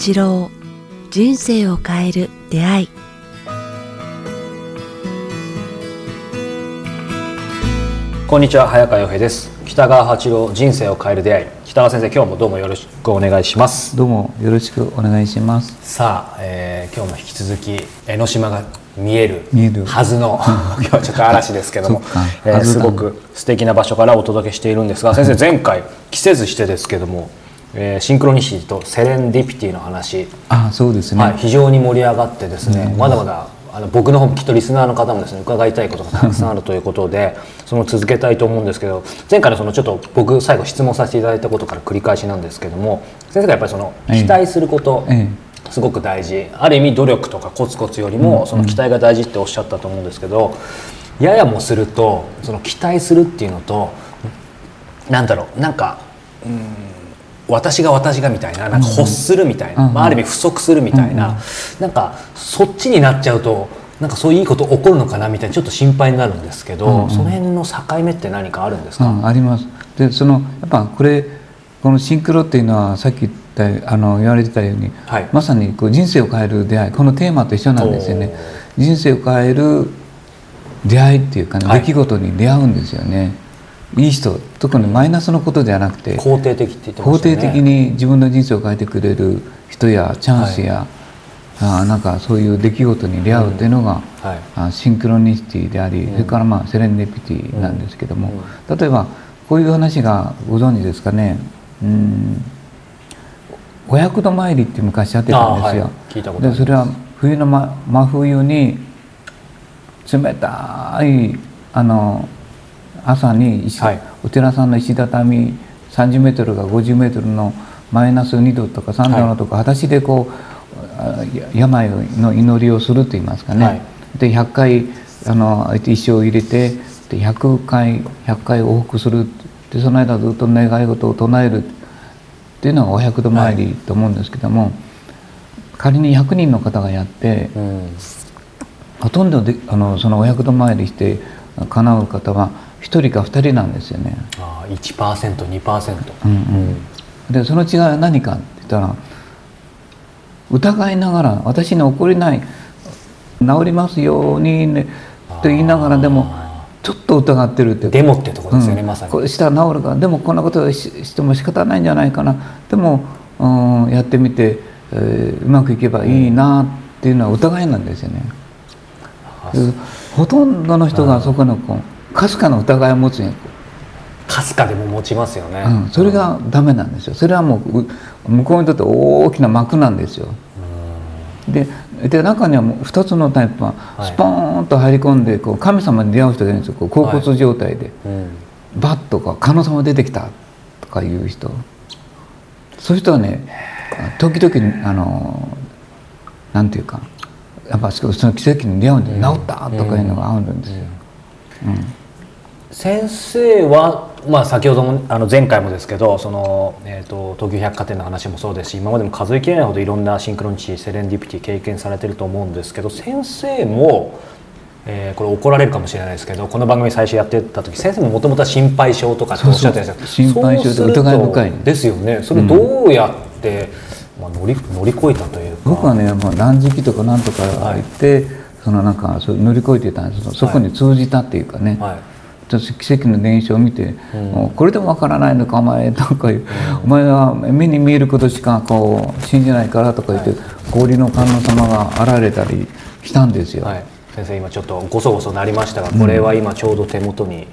八郎人生を変える出会い。こんにちは早川洋平です。北川八郎人生を変える出会い。北川先生今日もどうもよろしくお願いします。どうもよろしくお願いします。さあ、えー今日も引き続き江ノ島が見えるはずの 今日はちょっと嵐ですけどもえーすごく素敵な場所からお届けしているんですが先生 前回着せずしてですけども、えーシンクロニシティとセレンディピティの話、あそうですね、はい、非常に盛り上がってですね、まだまだあの僕の方もきっとリスナーの方もですね伺いたいことがたくさんあるということで その続けたいと思うんですけど前回のそのちょっと僕最後質問させていただいたことから繰り返しなんですけども先生がやっぱりそのええ。期待すること、えすごく大事。ある意味努力とかコツコツよりもその期待が大事っておっしゃったと思うんですけどややもするとその期待するっていうのとなんだろうなんかうん私が私がみたいななんか欲するみたいな、うんまあ、ある意味不足するみたいな、なんかそっちになっちゃうとなんかそういういいこと起こるのかなみたいなちょっと心配になるんですけど、うんうん。その辺の境目って何かあるんですか、うん、あります。でそのやっぱこれこのシンクロっていうのはさっき言ったあの言われてたように、はい。まさにこう人生を変える出会いこのテーマと一緒なんですよね。人生を変える出会いっていうかね、はい。出来事に出会うんですよね。いい人特にマイナスのことではなくて肯定的って言ってま肯定的に自分の人生を変えてくれる人やチャンスや、あなんかそういう出来事に出会うっていうのが、はい。あシンクロニシティであり、うん。それからまあセレンディピティなんですけども、う例えばこういう話がご存知ですかね。うん。お百度参りって昔やってたんですよ、はい。聞いたことあります。でそれは冬の、ま、真冬に冷たいあの朝に石、はい。お寺さんの石畳30メートルが50メートルのマイナス2度とか3度のとか、裸足でこう病の祈りをすると言いますかね、はい。で100回あの石を入れてで100回100回往復する。でその間ずっと願い事を唱える。っていうのがお百度参りと思うんですけども、仮に100人の方がやってうん。ほとんどであのそのお百度参りして叶う方は1人か2人なんですよね。あー 1%2%、うんうん。でその違いは何かって言ったら疑いながら私に起こりない治りますようにねと言いながらでもちょっと疑ってるって。いうかデモってとこですよね、うん。まさに。こうしたら治るからでもこんなことをししても仕方ないんじゃないかな。でも、うん、やってみて、えーうまくいけばいいなっていうのは疑いなんですよね。あでほとんどの人がそこのこうかすかな疑いを持つんや。かすかでも持ちますよね、うん、それがダメなんですよ。それはもうう向こうにとって大きな幕なんですよ。でで中にはもう2つのタイプははい。スポーンと入り込んでこう神様に出会う人がいるんですよ。こう恍惚状態で、うん。バッとこう観音様出てきた。とかいう人。そういう人はね時々あのなんていうかやっぱその奇跡に出会うんで、うん。治ったとかいうのがあるんですよ、うん先生は、まあ、先ほどもあの前回もですけどその、えー、と東急百貨店の話もそうですし今までも数えきれないほどいろんなシンクロニシティセレンディピティ経験されてると思うんですけど先生も、えーこれ怒られるかもしれないですけどこの番組最初やってた時先生ももともとは心配性とかっておっしゃってたんですけど心配性でそうすると疑い深いですよね。それどうやって、まあ、乗り乗り越えたというか。僕はねもう断食とかなんとか言って、そのなんかそう乗り越えてたんですけどそこに通じたっていうかね、はい。私奇跡の伝承を見て、うん。もうこれでもわからないのかお前。とかいう、お前は目に見えることしかこう信じないからとか言って、氷の観音様が現れたりしたんですよ。はい、先生今ちょっとごそごそなりましたがこれは今ちょうど手元に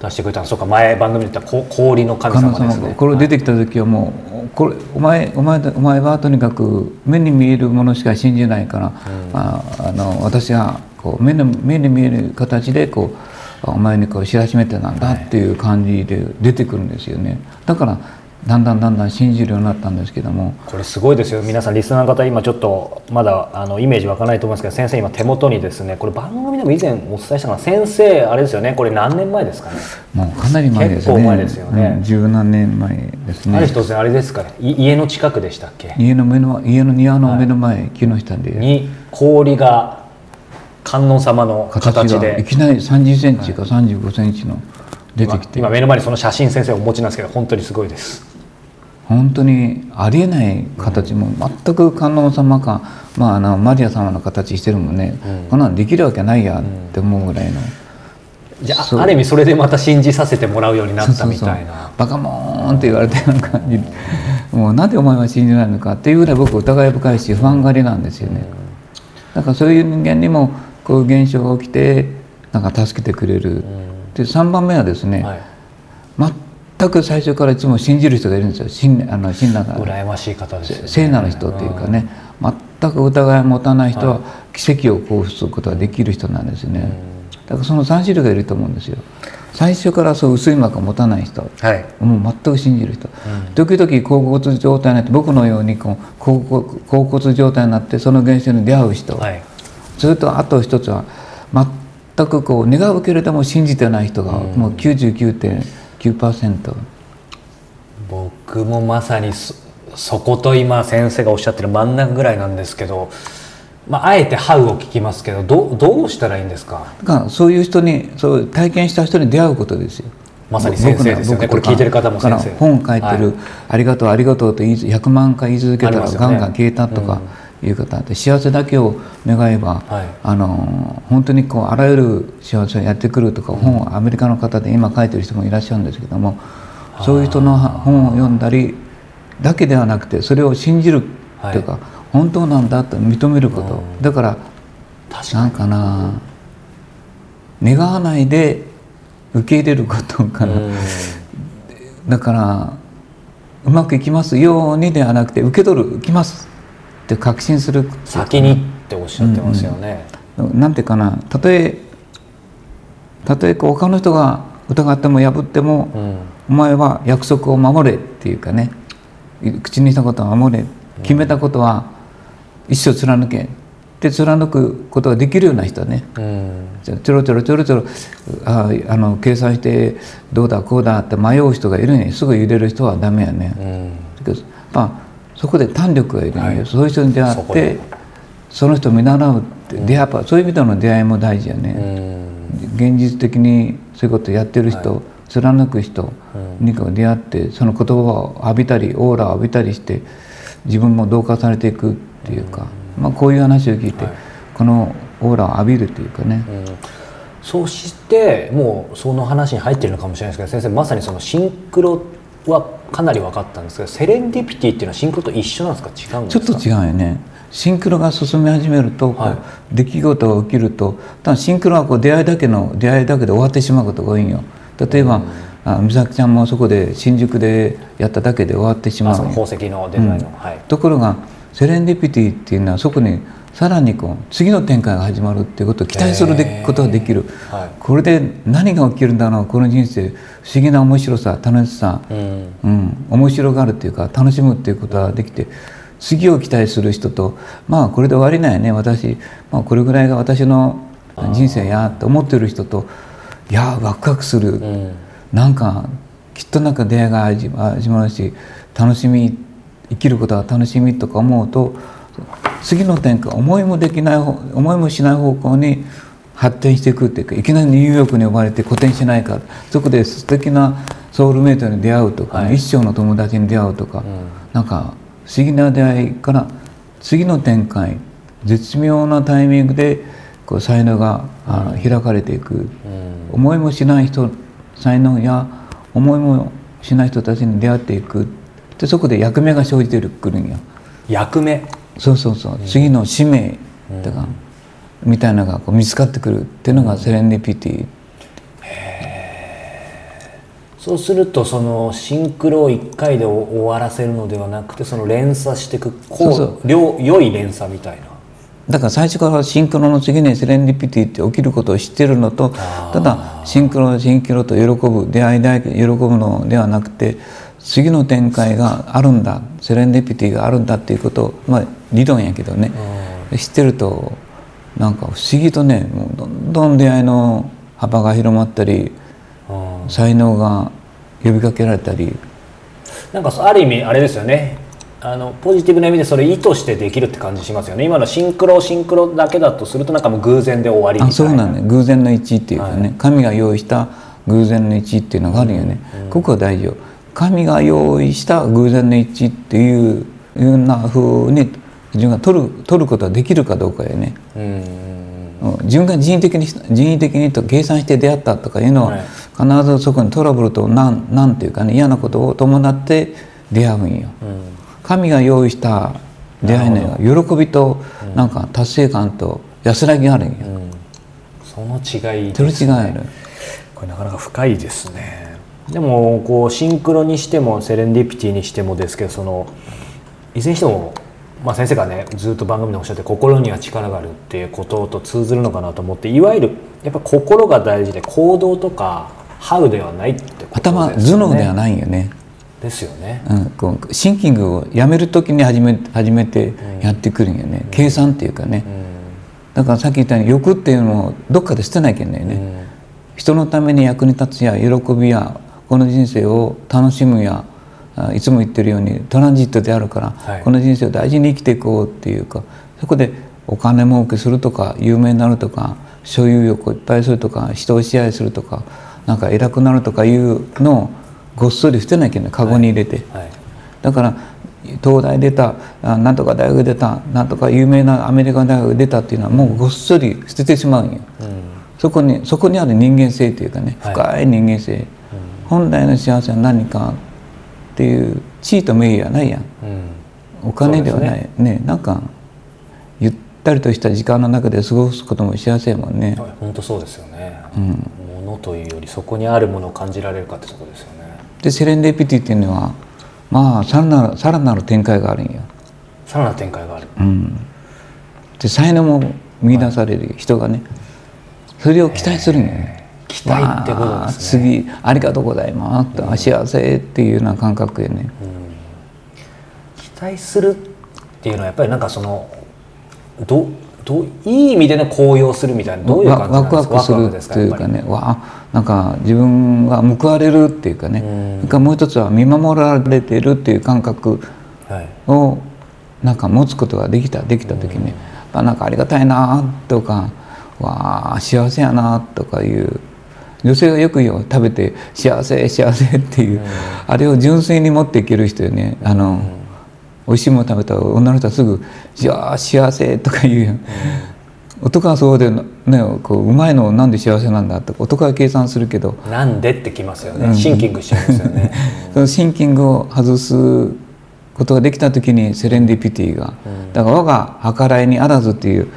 出してくれたの、そうか前番組で言ったこ氷の神様ですね。これ出てきた時はもうこれお前お前お前はとにかく目に見えるものしか信じないから、ああの私がこう目の目に見える形でこうお前にこう知らしめてなんだっていう感じで出てくるんですよね。だからだんだんだんだん信じるようになったんですけども。これすごいですよ。皆さんリスナーの方今ちょっとまだあのイメージ湧かないと思いますけど先生今手元にですねこれ番組でも以前お伝えしたかな。先生あれですよね。これ何年前ですかね。もうかなり前ですよね。結構前ですよね。うん十何年前ですね。ある日突然あれですかねい家の近くでしたっけ？家の目の家の庭の目の前、木の下で。に氷が観音様の形形がいできなり30センチか35センチの出てきて、今今目の前にその写真先生お持ちなんですけど本当にすごいです。本当にありえない形も全く観音様か、まあ、あのマリア様の形してるもんね、こんなんできるわけないやって思うぐらいの。じゃあある意味それでまた信じさせてもらうようになったみたいな。バカモーンって言われたような感じ。でもうなんでお前は信じないのかっていうぐらい僕疑い深いし不安がりなんですよね。だからそういう人間にもこういう現象が起きてなんか助けてくれる。で3番目はですね、はい。全く最初からいつも信じる人がいるんですよ。信あの信頼が羨ましい方ですよね。聖なる人っていうかね。全く疑いを持たない人はは奇跡を交付することができる人なんですね。だからその3種類がいると思うんですよ。最初からそう薄い膜を持たない人。はい。もう全く信じる人、時々甲骨状態になって僕のようにこう甲骨甲骨状態になってその現象に出会う人、はいそれとあと一つは全くこう願うけれども信じてない人がもう99.9%、僕もまさにそそこと今先生がおっしゃってる真ん中ぐらいなんですけど、まあ、あえて「ハウ」を聞きますけどどうどうしたらいいんですか？だからそういう人にそう体験した人に出会うことですよ。まさに先生ですよね。これ聞いてる方も先生。本書いてる、はい。ありがとうありがとう」と言い100万回言い続けたらガンガン消えたとかいう方で幸せだけを願えば、はい。あの本当にこうあらゆる幸せをやってくるとか、本をアメリカの方で今書いてる人もいらっしゃるんですけどもそういう人の本を読んだりだけではなくてそれを信じるというか、本当なんだと認めること、だから確かに。なんかな願わないで受け入れることかな、うん。だからうまくいきますようにではなくて受け取るいきますって確信する先にっておっしゃってますよね、なんていうかな。たとえたとえ他の人が疑っても破っても、うん。お前は約束を守れっていうかね。口にしたことは守れ。決めたことは一生貫け。で貫くことができるような人はね。うん。ちょろちょろちょろちょろああの計算してどうだこうだって迷う人がいるのにすぐ揺れる人はダメやね。うん。まあそこで胆力がいるのよ、はい。そういう人に出会ってその人を見習うって、出会うそういう意味での出会いも大事やうね、ん。現実的にそういうことやってる人、貫く人にこう出会ってその言葉を浴びたりオーラを浴びたりして自分も同化されていくっていうか、まあ、こういう話を聞いて、はい。このオーラを浴びるっていうかね、うん。そしてもうその話に入ってるのかもしれないですけど先生まさにそのシンクロはかなり分かったんですけどセレンディピティっていうのはシンクロと一緒なんですか？違うんですか？ちょっと違うよね。シンクロが進み始めると、はい。出来事が起きるとただシンクロはこう出会いだけの出会いだけで終わってしまうことが多いんよ。例えば、あ美咲ちゃんもそこで新宿でやっただけで終わってしまう。よ宝石のデザインの、はい。ところがセレンディピティっていうのはそこにさらにこう次の展開が始まるっていうことを期待することができる、はい。これで何が起きるんだろうこの人生。不思議な面白さ楽しさ、うん。うん、面白がるっていうか楽しむっていうことができて次を期待する人とまあこれで終わりないね。私、まあ、これぐらいが私の人生やって思ってる人といやワクワクする、うん。なんかきっとなんか出会いが始ま始まるし楽しみ生きることが楽しみとか思うと次の展開思いもできない方思いもしない方向に発展していくっていうかいきなりニューヨークに呼ばれて個展しないか。そこで素敵なソウルメイトに出会うとか、はい。一生の友達に出会うとか、ん。なんか不思議な出会いから次の展開絶妙なタイミングでこう才能が、あの開かれていく。うん。思いもしない人才能や思いもしない人たちに出会っていく。でそこで役目が生じてくるんや。役目？そうそうそう、次の使命とか、みたいなのがこう見つかってくるっていうのがセレンディピティ、そうするとそのシンクロを1回で終わらせるのではなくてその連鎖していくこう良良い連鎖みたいな。だから最初からシンクロの次にセレンディピティって起きることを知ってるのとただシンクロシンクロと喜ぶ出会いだけ喜ぶのではなくて次の展開があるんだセレンディピティがあるんだっていうことをまあ理論やけどね。知ってるとなんか不思議とねもうどんどん出会いの幅が広まったりうん。才能が呼びかけられたり。なんかある意味あれですよね。あのポジティブな意味でそれ意図してできるって感じしますよね。今のシンクロシンクロだけだとするとなんかもう偶然で終わりみたいな。あそうなんね偶然の一致っていうかね、はい。神が用意した偶然の一致っていうのがあるよね、ここは大事よ。神が用意した偶然の一致っていうような風に自分が取る取ることができるかどうかよね。うん。自分が人為的に人為的にと計算して出会ったとかいうのは、はい。必ずそこにトラブルとなんなんていうかね嫌なことを伴って出会うんよ。うん。神が用意した出会いには喜びとなんか達成感と安らぎがあるんよ。うん。その違いそれ違いある。これなかなか深いですね。でもこうシンクロにしてもセレンディピティにしてもですけどそのいずれにしても、まあ、先生がねずっと番組でおっしゃって心には力があるっていうことと通ずるのかなと思っていわゆるやっぱ心が大事で行動とかハウではないってことね頭脳ではないよね。ですよね。うん、こうシンキングをやめる時に初め初めてやってくるんよね、計算っていうかね、だからさっき言ったように欲っていうのをどっかで捨てなきゃいけないね、人のために役に立つや喜びやこの人生を楽しむやあいつも言ってるようにトランジットであるから、はい。この人生を大事に生きていこうっていうかそこでお金儲けするとか有名になるとか所有欲をいっぱいするとか人を支配するとかなんか偉くなるとかいうのをごっそり捨てなきゃいけないカゴに入れて。はい。だから東大出たあなんとか大学出たなんとか有名なアメリカ大学出たっていうのはもうごっそり捨ててしまうんよ。そこにそこにある人間性というかねはい。深い人間性、本来の幸せは何かっていう地位と名誉はないやん。うん。お金ではない。そうね。なんかゆったりとした時間の中で過ごすことも幸せやもんね。はい本当そうですよね、ものというよりそこにあるものを感じられるかってとこですよね。でセレンディピティっていうのはまあさらなるさらなる展開があるんよ。さらなる展開がある。うん、で才能も見出される人がねそれを期待するんよね。期待ってことですね次ありがとうございます。と、あ幸せっていうような感覚でね。期待するっていうのはやっぱりなんかそのどどういい意味での高揚するみたいなどういう感じなんワクですかワクするですか？というかねわあなんか自分が報われるっていうかね、うん。からもう一つは見守られているっていう感覚をなんか持つことができたできた時に、あなんかありがたいなとかわあ幸せやなとかいう女性がよく食べて幸せ幸せっていう、あれを純粋に持っていける人よね。あの、美味しいもの食べたら女の人はすぐ「いやー幸せ」とか言うよ、男はそうでねこううまいのなんで幸せなんだって男は計算するけど。なんでってきますよね、シンキングしちゃいますよね、そのシンキングを外すことができた時にセレンディピティが、だから我が計らいにあらずっていう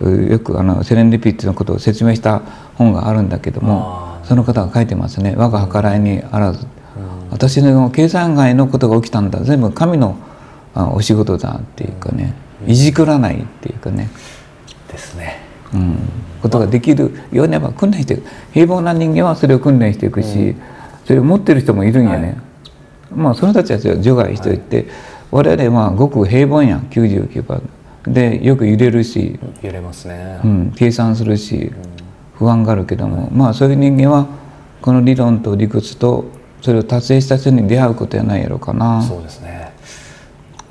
うよくあのセレンディピティのことを説明した本があるんだけども。あその方が書いてますね。我が計らいにあらず、私の計算外のことが起きたんだ全部神のあお仕事だっていうかね、いじくらないっていうかね、ですね。うん、ことができるようにやっぱ訓練していく平凡な人間はそれを訓練していくし、それを持ってる人もいるんやね、まあその人たちは除外しておいて、我々はごく平凡やん。99%でよく揺れるし、揺れますね、うん、計算するし不安があるけども、まあそういう人間はこの理論と理屈とそれを達成した人に出会うことやないやろうかな。そうですね。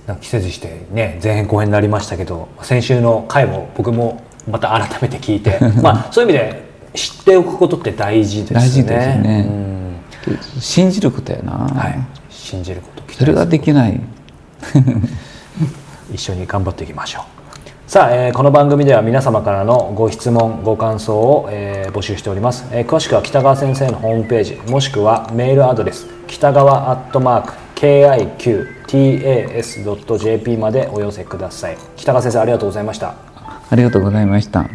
なんか季節してね前編後編になりましたけど先週の回も僕もまた改めて聞いて まあそういう意味で知っておくことって大事ですね。大事ですね。うん。信じることやな、はい。信じることそれができない。一緒に頑張っていきましょうさあ、えーこの番組では皆様からのご質問ご感想を、えー募集しております、えー詳しくは北川先生のホームページもしくはメールアドレス北川アットマーク KIQTAS.jp までお寄せください。北川先生ありがとうございました。ありがとうございました。